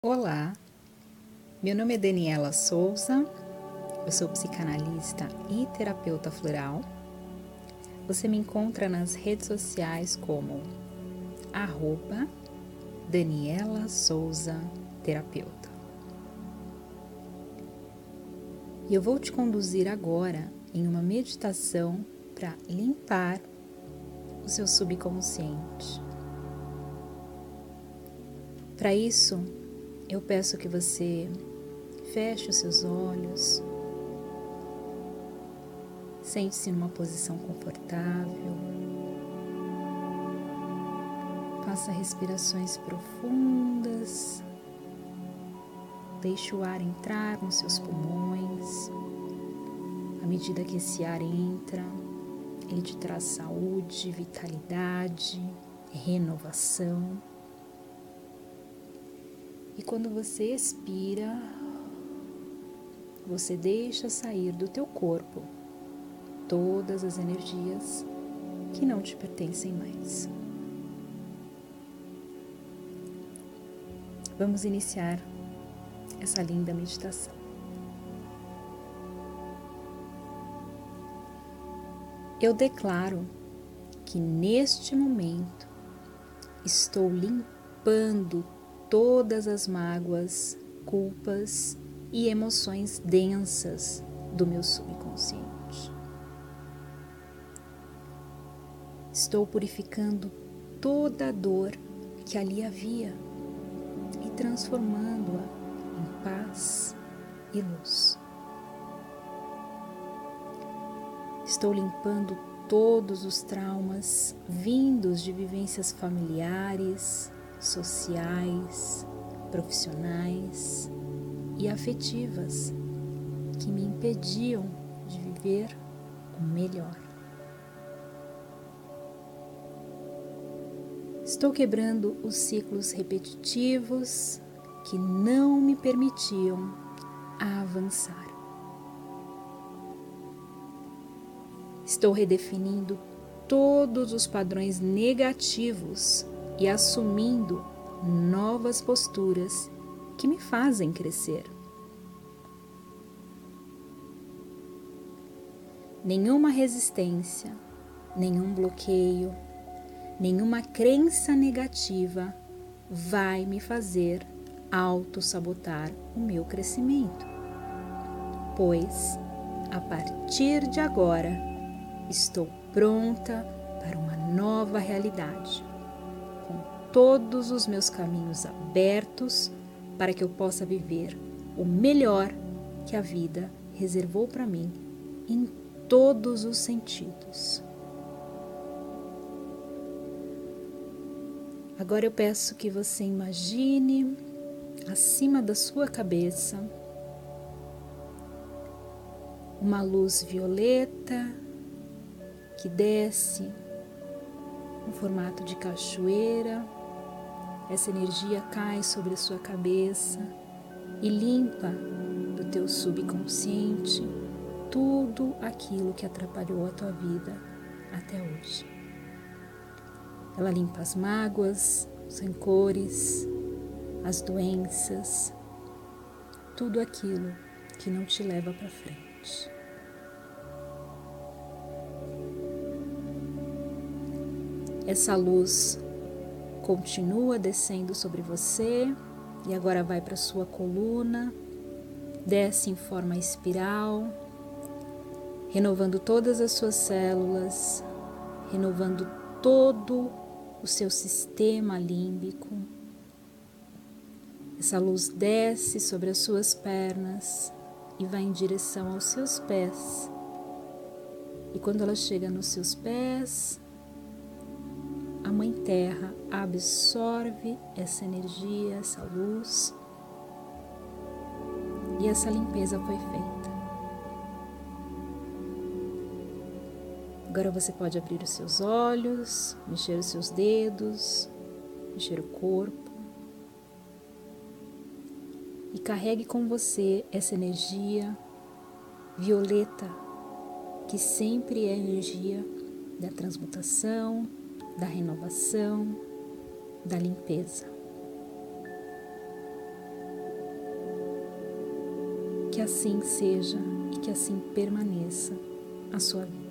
Olá, meu nome é Daniela Souza, eu sou psicanalista e terapeuta floral. Você me encontra nas redes sociais como arroba Daniela Souza Terapeuta. E eu vou te conduzir agora em uma meditação para limpar o seu subconsciente. Para isso, eu peço que você feche os seus olhos, sente-se numa posição confortável, faça respirações profundas, deixe o ar entrar nos seus pulmões. À medida que esse ar entra, ele te traz saúde, vitalidade, renovação. E quando você expira, você deixa sair do teu corpo todas as energias que não te pertencem mais. Vamos iniciar essa linda meditação. Eu declaro que neste momento estou limpando todas as mágoas, culpas e emoções densas do meu subconsciente. Estou purificando toda a dor que ali havia e transformando-a em paz e luz. Estou limpando todos os traumas vindos de vivências familiares, sociais, profissionais e afetivas que me impediam de viver o melhor. Estou quebrando os ciclos repetitivos que não me permitiam avançar. Estou redefinindo todos os padrões negativos e assumindo novas posturas que me fazem crescer. Nenhuma resistência, nenhum bloqueio, nenhuma crença negativa vai me fazer auto-sabotar o meu crescimento, pois a partir de agora estou pronta para uma nova realidade todos os meus caminhos abertos para que eu possa viver o melhor que a vida reservou para mim em todos os sentidos. Agora eu peço que você imagine acima da sua cabeça uma luz violeta que desce no formato de cachoeira essa energia cai sobre a sua cabeça e limpa do teu subconsciente tudo aquilo que atrapalhou a tua vida até hoje. Ela limpa as mágoas, os rancores, as doenças, tudo aquilo que não te leva para frente. Essa luz continua descendo sobre você e agora vai para sua coluna, desce em forma espiral, renovando todas as suas células, renovando todo o seu sistema límbico. Essa luz desce sobre as suas pernas e vai em direção aos seus pés. E quando ela chega nos seus pés, a Mãe Terra absorve essa energia, essa luz e essa limpeza foi feita. Agora você pode abrir os seus olhos, mexer os seus dedos, mexer o corpo e carregue com você essa energia violeta que sempre é a energia da transmutação, da renovação, da limpeza. Que assim seja e que assim permaneça a sua vida.